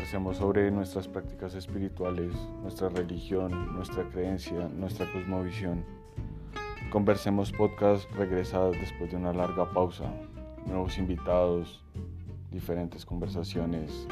conversemos sobre nuestras prácticas espirituales, nuestra religión, nuestra creencia, nuestra cosmovisión. Conversemos podcast regresadas después de una larga pausa, nuevos invitados, diferentes conversaciones.